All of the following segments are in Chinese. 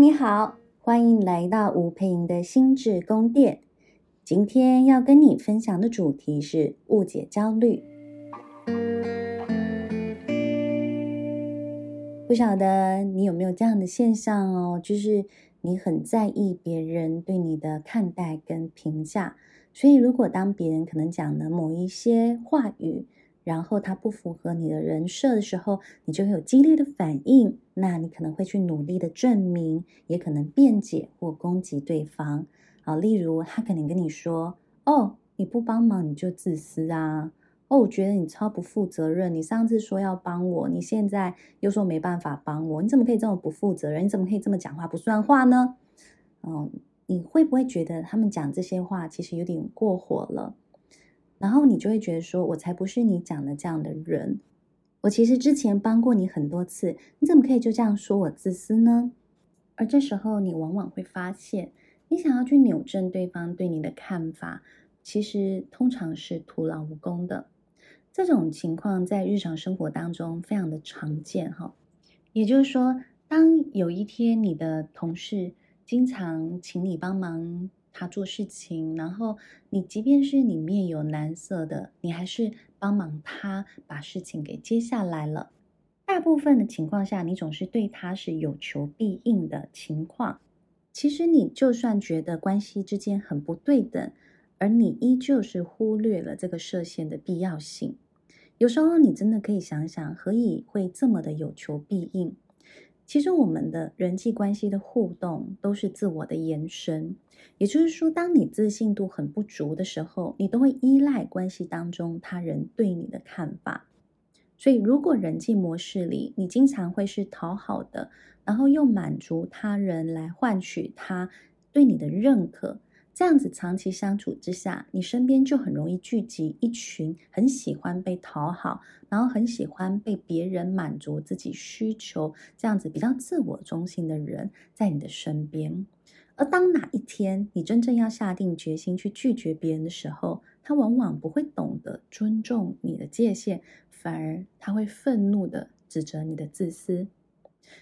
你好，欢迎来到吴佩莹的心智宫殿。今天要跟你分享的主题是误解焦虑。不晓得你有没有这样的现象哦，就是你很在意别人对你的看待跟评价，所以如果当别人可能讲的某一些话语，然后他不符合你的人设的时候，你就会有激烈的反应。那你可能会去努力的证明，也可能辩解或攻击对方。好，例如他可能跟你说：“哦，你不帮忙你就自私啊！哦，我觉得你超不负责任。你上次说要帮我，你现在又说没办法帮我，你怎么可以这么不负责任？你怎么可以这么讲话不算话呢？”嗯，你会不会觉得他们讲这些话其实有点过火了？然后你就会觉得说，我才不是你讲的这样的人。我其实之前帮过你很多次，你怎么可以就这样说我自私呢？而这时候你往往会发现，你想要去扭正对方对你的看法，其实通常是徒劳无功的。这种情况在日常生活当中非常的常见哈。也就是说，当有一天你的同事经常请你帮忙，他做事情，然后你即便是里面有难色的，你还是帮忙他把事情给接下来了。大部分的情况下，你总是对他是有求必应的情况。其实你就算觉得关系之间很不对等，而你依旧是忽略了这个设限的必要性。有时候你真的可以想想，何以会这么的有求必应？其实我们的人际关系的互动都是自我的延伸，也就是说，当你自信度很不足的时候，你都会依赖关系当中他人对你的看法。所以，如果人际模式里你经常会是讨好的，然后又满足他人来换取他对你的认可。这样子长期相处之下，你身边就很容易聚集一群很喜欢被讨好，然后很喜欢被别人满足自己需求，这样子比较自我中心的人在你的身边。而当哪一天你真正要下定决心去拒绝别人的时候，他往往不会懂得尊重你的界限，反而他会愤怒的指责你的自私。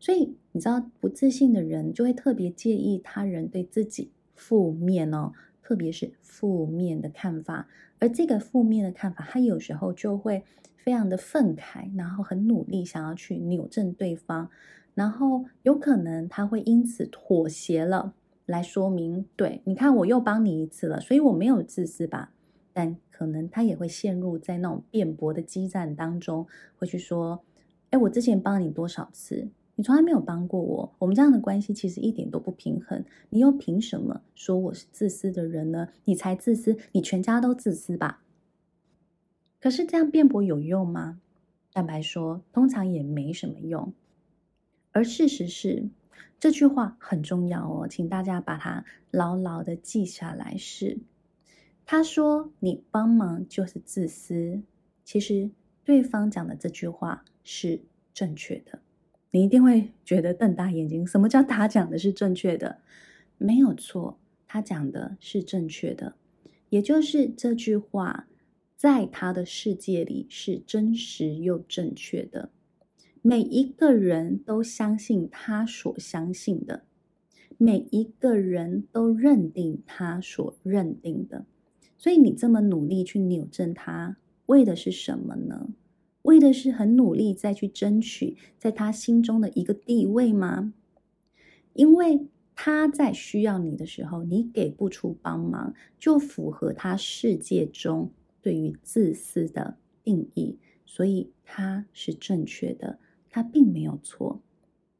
所以你知道，不自信的人就会特别介意他人对自己。负面哦，特别是负面的看法，而这个负面的看法，他有时候就会非常的愤慨，然后很努力想要去扭正对方，然后有可能他会因此妥协了，来说明，对，你看我又帮你一次了，所以我没有自私吧？但可能他也会陷入在那种辩驳的激战当中，会去说，哎，我之前帮你多少次？你从来没有帮过我，我们这样的关系其实一点都不平衡。你又凭什么说我是自私的人呢？你才自私，你全家都自私吧？可是这样辩驳有用吗？坦白说，通常也没什么用。而事实是，这句话很重要哦，请大家把它牢牢的记下来。是，他说你帮忙就是自私，其实对方讲的这句话是正确的。你一定会觉得瞪大眼睛。什么叫他讲的是正确的？没有错，他讲的是正确的，也就是这句话在他的世界里是真实又正确的。每一个人都相信他所相信的，每一个人都认定他所认定的。所以你这么努力去扭正他，为的是什么呢？为的是很努力再去争取在他心中的一个地位吗？因为他在需要你的时候，你给不出帮忙，就符合他世界中对于自私的定义，所以他是正确的，他并没有错。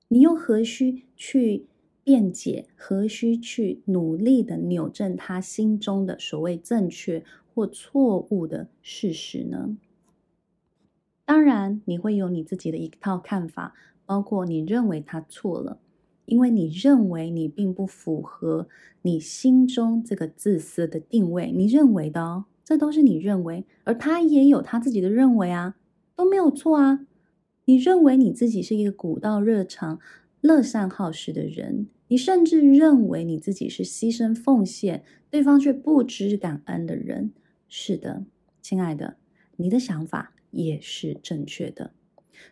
你又何须去辩解？何须去努力的扭正他心中的所谓正确或错误的事实呢？当然，你会有你自己的一套看法，包括你认为他错了，因为你认为你并不符合你心中这个自私的定位，你认为的哦，这都是你认为，而他也有他自己的认为啊，都没有错啊。你认为你自己是一个古道热肠、乐善好施的人，你甚至认为你自己是牺牲奉献，对方却不知感恩的人。是的，亲爱的，你的想法。也是正确的，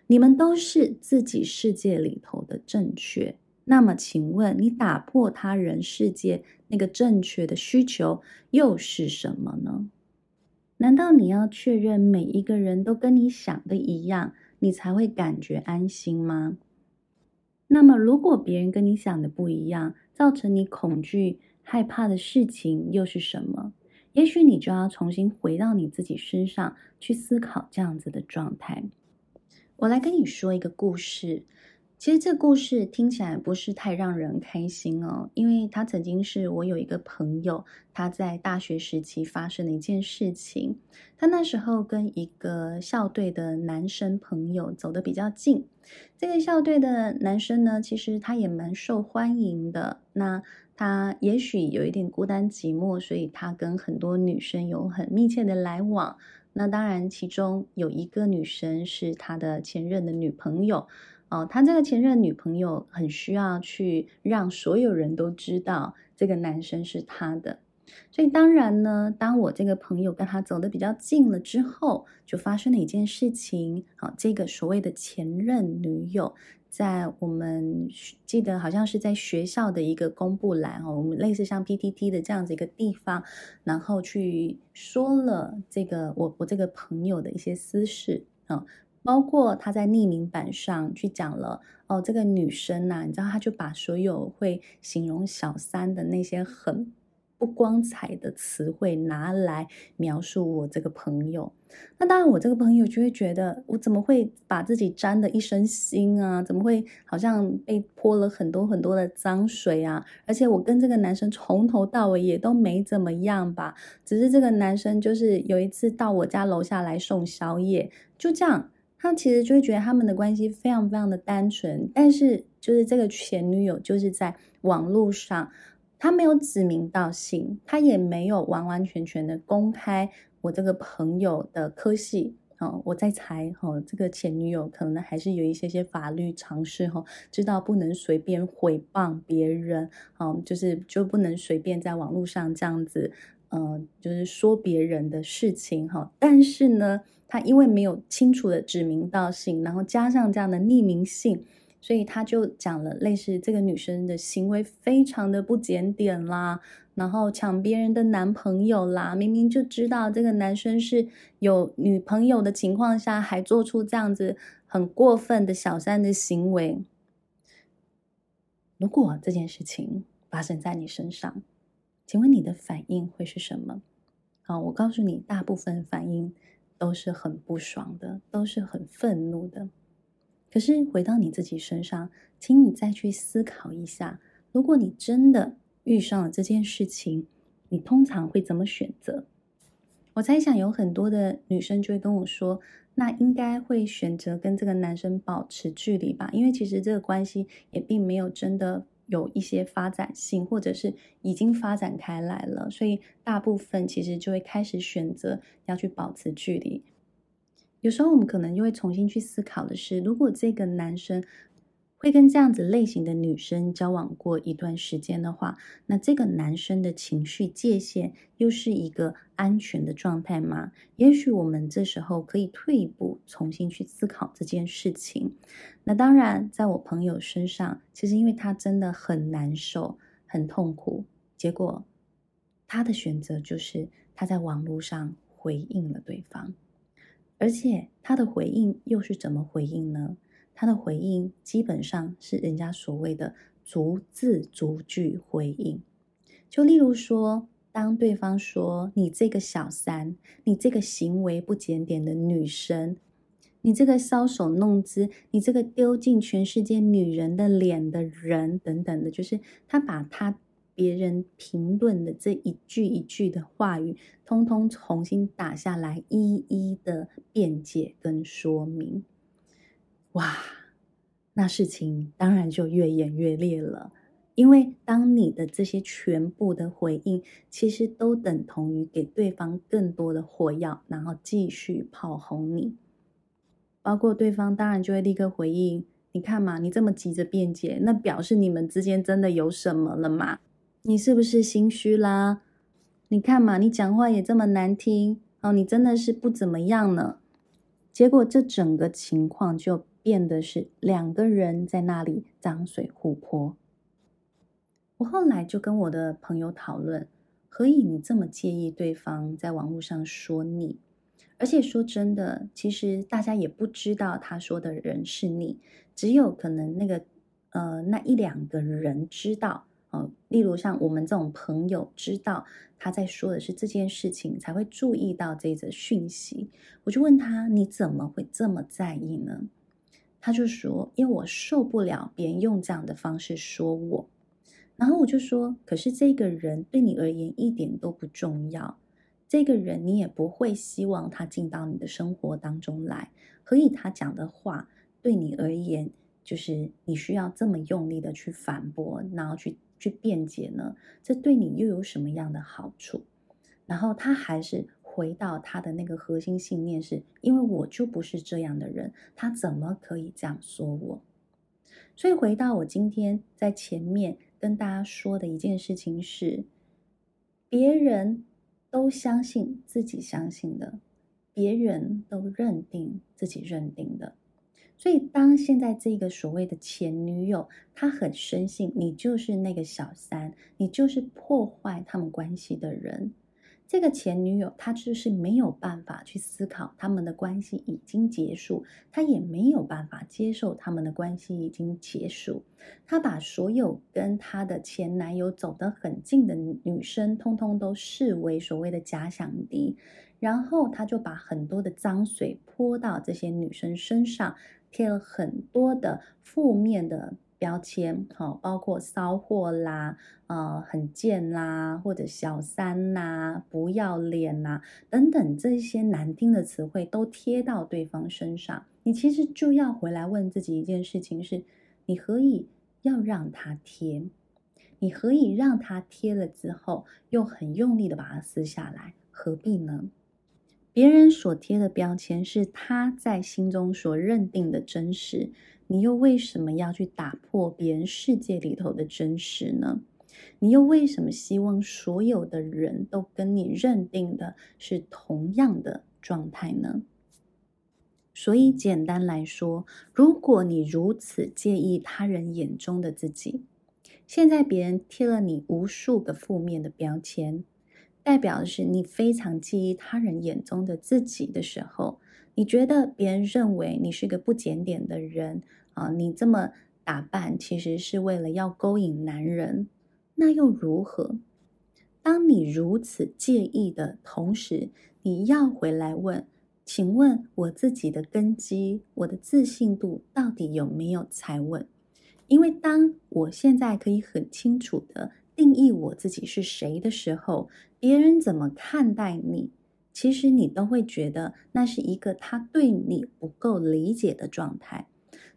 你们都是自己世界里头的正确。那么，请问你打破他人世界那个正确的需求又是什么呢？难道你要确认每一个人都跟你想的一样，你才会感觉安心吗？那么，如果别人跟你想的不一样，造成你恐惧、害怕的事情又是什么？也许你就要重新回到你自己身上去思考这样子的状态。我来跟你说一个故事。其实这故事听起来不是太让人开心哦，因为他曾经是我有一个朋友，他在大学时期发生的一件事情。他那时候跟一个校队的男生朋友走得比较近，这个校队的男生呢，其实他也蛮受欢迎的。那他也许有一点孤单寂寞，所以他跟很多女生有很密切的来往。那当然，其中有一个女生是他的前任的女朋友。哦，他这个前任女朋友很需要去让所有人都知道这个男生是他的，所以当然呢，当我这个朋友跟他走得比较近了之后，就发生了一件事情。好，这个所谓的前任女友，在我们记得好像是在学校的一个公布栏哦，我们类似像 PTT 的这样子一个地方，然后去说了这个我我这个朋友的一些私事啊。包括他在匿名版上去讲了哦，这个女生呐、你知道，他就把所有会形容小三的那些很不光彩的词汇拿来描述我这个朋友。那当然，我这个朋友就会觉得，我怎么会把自己沾得一身腥啊？怎么会好像被泼了很多很多的脏水啊？而且我跟这个男生从头到尾也都没怎么样吧？只是这个男生就是有一次到我家楼下来送宵夜，就这样。他其实就会觉得他们的关系非常非常的单纯，但是就是这个前女友就是在网络上，他没有指名道姓，他也没有完完全全的公开我这个朋友的科系。哦，我在猜，哦，这个前女友可能还是有一些些法律常识，哈，知道不能随便毁谤别人，哦，就是就不能随便在网络上这样子，呃，就是说别人的事情，哈，但是呢。他因为没有清楚的指名道姓，然后加上这样的匿名性，所以他就讲了类似这个女生的行为非常的不检点啦，然后抢别人的男朋友啦，明明就知道这个男生是有女朋友的情况下，还做出这样子很过分的小三的行为。如果这件事情发生在你身上，请问你的反应会是什么？啊，我告诉你，大部分反应。都是很不爽的，都是很愤怒的。可是回到你自己身上，请你再去思考一下：如果你真的遇上了这件事情，你通常会怎么选择？我猜想有很多的女生就会跟我说：“那应该会选择跟这个男生保持距离吧？因为其实这个关系也并没有真的。”有一些发展性，或者是已经发展开来了，所以大部分其实就会开始选择要去保持距离。有时候我们可能就会重新去思考的是，如果这个男生，会跟这样子类型的女生交往过一段时间的话，那这个男生的情绪界限又是一个安全的状态吗？也许我们这时候可以退一步，重新去思考这件事情。那当然，在我朋友身上，其实因为他真的很难受、很痛苦，结果他的选择就是他在网络上回应了对方，而且他的回应又是怎么回应呢？他的回应基本上是人家所谓的逐字逐句回应，就例如说，当对方说“你这个小三，你这个行为不检点的女生，你这个搔首弄姿，你这个丢尽全世界女人的脸的人”等等的，就是他把他别人评论的这一句一句的话语，通通重新打下来，一一的辩解跟说明。哇，那事情当然就越演越烈了。因为当你的这些全部的回应，其实都等同于给对方更多的火药，然后继续炮轰你。包括对方当然就会立刻回应：“你看嘛，你这么急着辩解，那表示你们之间真的有什么了吗？你是不是心虚啦？你看嘛，你讲话也这么难听哦，你真的是不怎么样呢。”结果这整个情况就。变得是两个人在那里脏水互泼，我后来就跟我的朋友讨论，何以你这么介意对方在网络上说你？而且说真的，其实大家也不知道他说的人是你，只有可能那个呃那一两个人知道、哦。例如像我们这种朋友知道他在说的是这件事情，才会注意到这则讯息。我就问他，你怎么会这么在意呢？他就说，因为我受不了别人用这样的方式说我。然后我就说，可是这个人对你而言一点都不重要。这个人你也不会希望他进到你的生活当中来，何以他讲的话对你而言，就是你需要这么用力的去反驳，然后去去辩解呢？这对你又有什么样的好处？然后他还是回到他的那个核心信念是，因为我就不是这样的人，他怎么可以这样说我？所以回到我今天在前面跟大家说的一件事情是，别人。都相信自己相信的，别人都认定自己认定的，所以当现在这个所谓的前女友，她很深信你就是那个小三，你就是破坏他们关系的人。这个前女友，她就是没有办法去思考他们的关系已经结束，她也没有办法接受他们的关系已经结束。她把所有跟她的前男友走得很近的女生，通通都视为所谓的假想敌，然后她就把很多的脏水泼到这些女生身上，贴了很多的负面的。标签，好，包括骚货啦，呃，很贱啦，或者小三呐，不要脸呐，等等这些难听的词汇都贴到对方身上。你其实就要回来问自己一件事情：是，你何以要让他贴？你何以让他贴了之后，又很用力的把它撕下来？何必呢？别人所贴的标签是他在心中所认定的真实。你又为什么要去打破别人世界里头的真实呢？你又为什么希望所有的人都跟你认定的是同样的状态呢？所以简单来说，如果你如此介意他人眼中的自己，现在别人贴了你无数个负面的标签，代表的是你非常介意他人眼中的自己的时候，你觉得别人认为你是个不检点的人啊？你这么打扮其实是为了要勾引男人，那又如何？当你如此介意的同时，你要回来问：请问我自己的根基，我的自信度到底有没有踩稳？因为当我现在可以很清楚的定义我自己是谁的时候，别人怎么看待你？其实你都会觉得那是一个他对你不够理解的状态，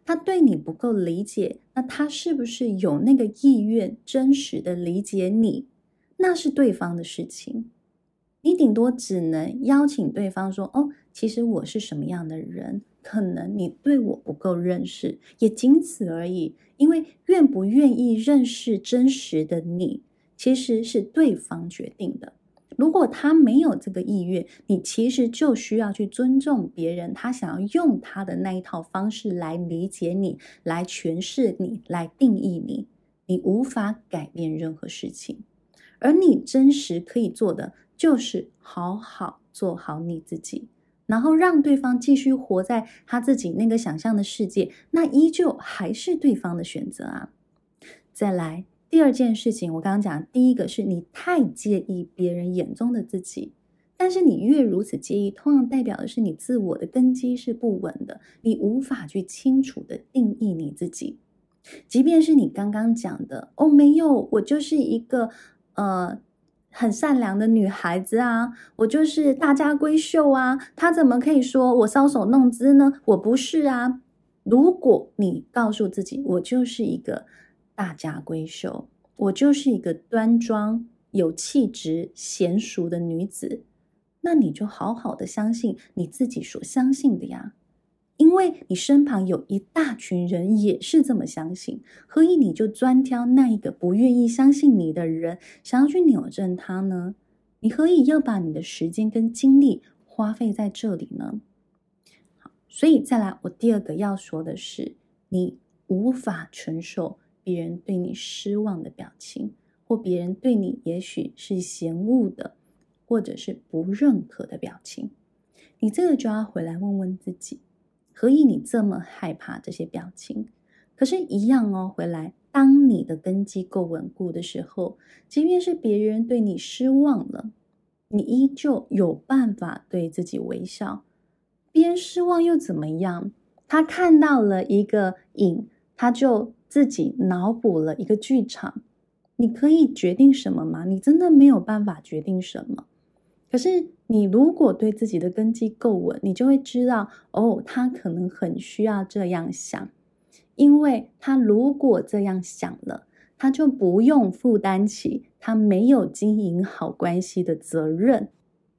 他对你不够理解，那他是不是有那个意愿真实的理解你？那是对方的事情，你顶多只能邀请对方说：“哦，其实我是什么样的人？可能你对我不够认识，也仅此而已。”因为愿不愿意认识真实的你，其实是对方决定的。如果他没有这个意愿，你其实就需要去尊重别人，他想要用他的那一套方式来理解你，来诠释你，来定义你。你无法改变任何事情，而你真实可以做的就是好好做好你自己，然后让对方继续活在他自己那个想象的世界，那依旧还是对方的选择啊。再来。第二件事情，我刚刚讲，第一个是你太介意别人眼中的自己，但是你越如此介意，通常代表的是你自我的根基是不稳的，你无法去清楚的定义你自己。即便是你刚刚讲的，哦，没有，我就是一个呃很善良的女孩子啊，我就是大家闺秀啊，她怎么可以说我搔首弄姿呢？我不是啊。如果你告诉自己，我就是一个。大家闺秀，我就是一个端庄、有气质、娴熟的女子。那你就好好的相信你自己所相信的呀，因为你身旁有一大群人也是这么相信。何以你就专挑那一个不愿意相信你的人，想要去扭正他呢？你何以要把你的时间跟精力花费在这里呢？好，所以再来，我第二个要说的是，你无法承受。别人对你失望的表情，或别人对你也许是嫌恶的，或者是不认可的表情，你这个就要回来问问自己，何以你这么害怕这些表情？可是，一样哦，回来，当你的根基够稳固的时候，即便是别人对你失望了，你依旧有办法对自己微笑。别人失望又怎么样？他看到了一个影，他就自己脑补了一个剧场。你可以决定什么吗？你真的没有办法决定什么。可是，你如果对自己的根基够稳，你就会知道，哦，他可能很需要这样想，因为他如果这样想了，他就不用负担起他没有经营好关系的责任。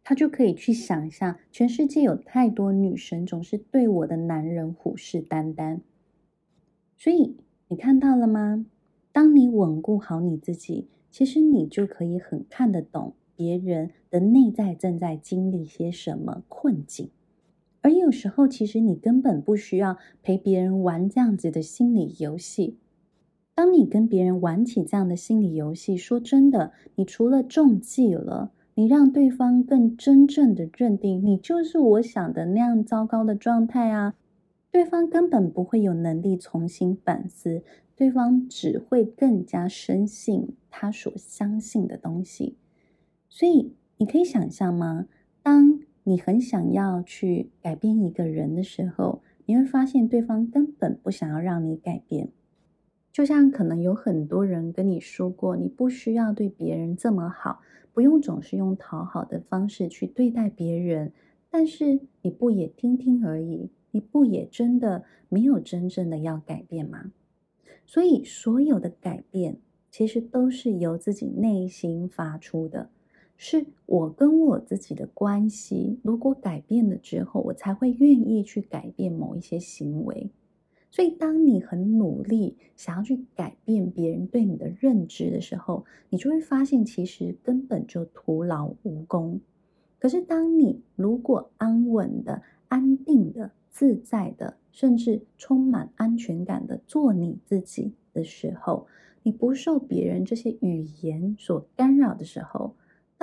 他就可以去想象，全世界有太多女生总是对我的男人虎视眈眈。所以你看到了吗？当你稳固好你自己，其实你就可以很看得懂别人的内在正在经历些什么困境。而有时候，其实你根本不需要陪别人玩这样子的心理游戏。当你跟别人玩起这样的心理游戏，说真的，你除了中计了。你让对方更真正的认定你就是我想的那样糟糕的状态啊！对方根本不会有能力重新反思，对方只会更加深信他所相信的东西。所以你可以想象吗？当你很想要去改变一个人的时候，你会发现对方根本不想要让你改变。就像可能有很多人跟你说过，你不需要对别人这么好。不用总是用讨好的方式去对待别人，但是你不也听听而已？你不也真的没有真正的要改变吗？所以所有的改变其实都是由自己内心发出的，是我跟我自己的关系，如果改变了之后，我才会愿意去改变某一些行为。所以，当你很努力想要去改变别人对你的认知的时候，你就会发现，其实根本就徒劳无功。可是，当你如果安稳的、安定的、自在的，甚至充满安全感的做你自己的时候，你不受别人这些语言所干扰的时候，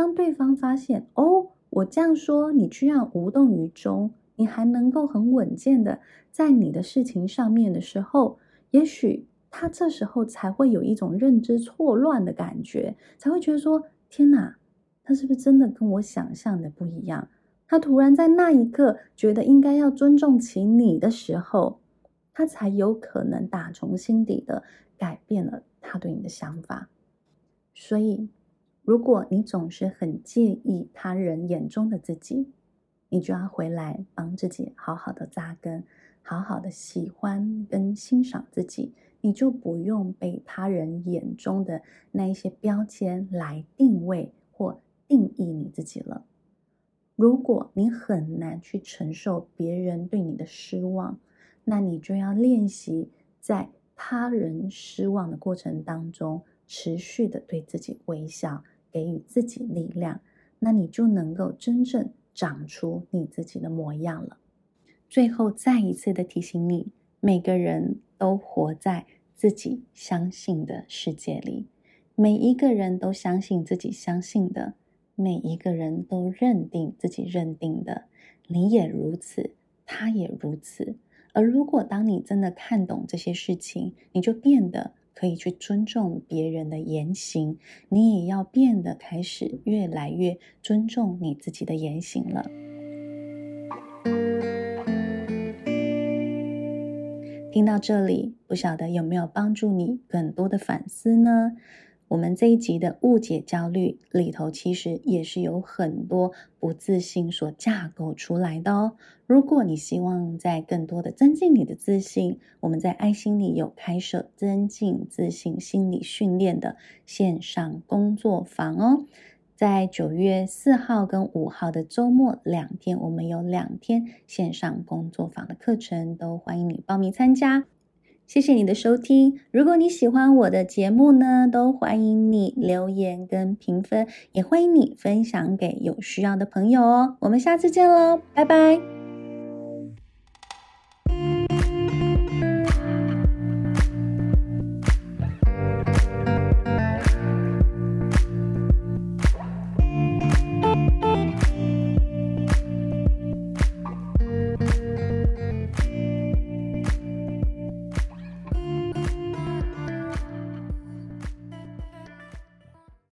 当对方发现，哦，我这样说，你居然无动于衷。你还能够很稳健的在你的事情上面的时候，也许他这时候才会有一种认知错乱的感觉，才会觉得说：天哪，他是不是真的跟我想象的不一样？他突然在那一刻觉得应该要尊重起你的时候，他才有可能打从心底的改变了他对你的想法。所以，如果你总是很介意他人眼中的自己，你就要回来帮自己好好的扎根，好好的喜欢跟欣赏自己，你就不用被他人眼中的那一些标签来定位或定义你自己了。如果你很难去承受别人对你的失望，那你就要练习在他人失望的过程当中，持续的对自己微笑，给予自己力量，那你就能够真正。长出你自己的模样了。最后再一次的提醒你，每个人都活在自己相信的世界里，每一个人都相信自己相信的，每一个人都认定自己认定的。你也如此，他也如此。而如果当你真的看懂这些事情，你就变得。可以去尊重别人的言行，你也要变得开始越来越尊重你自己的言行了。听到这里，不晓得有没有帮助你更多的反思呢？我们这一集的误解焦虑里头，其实也是有很多不自信所架构出来的哦。如果你希望在更多的增进你的自信，我们在爱心里有开设增进自信心理训练的线上工作坊哦。在九月四号跟五号的周末两天，我们有两天线上工作坊的课程，都欢迎你报名参加。谢谢你的收听。如果你喜欢我的节目呢，都欢迎你留言跟评分，也欢迎你分享给有需要的朋友哦。我们下次见喽，拜拜。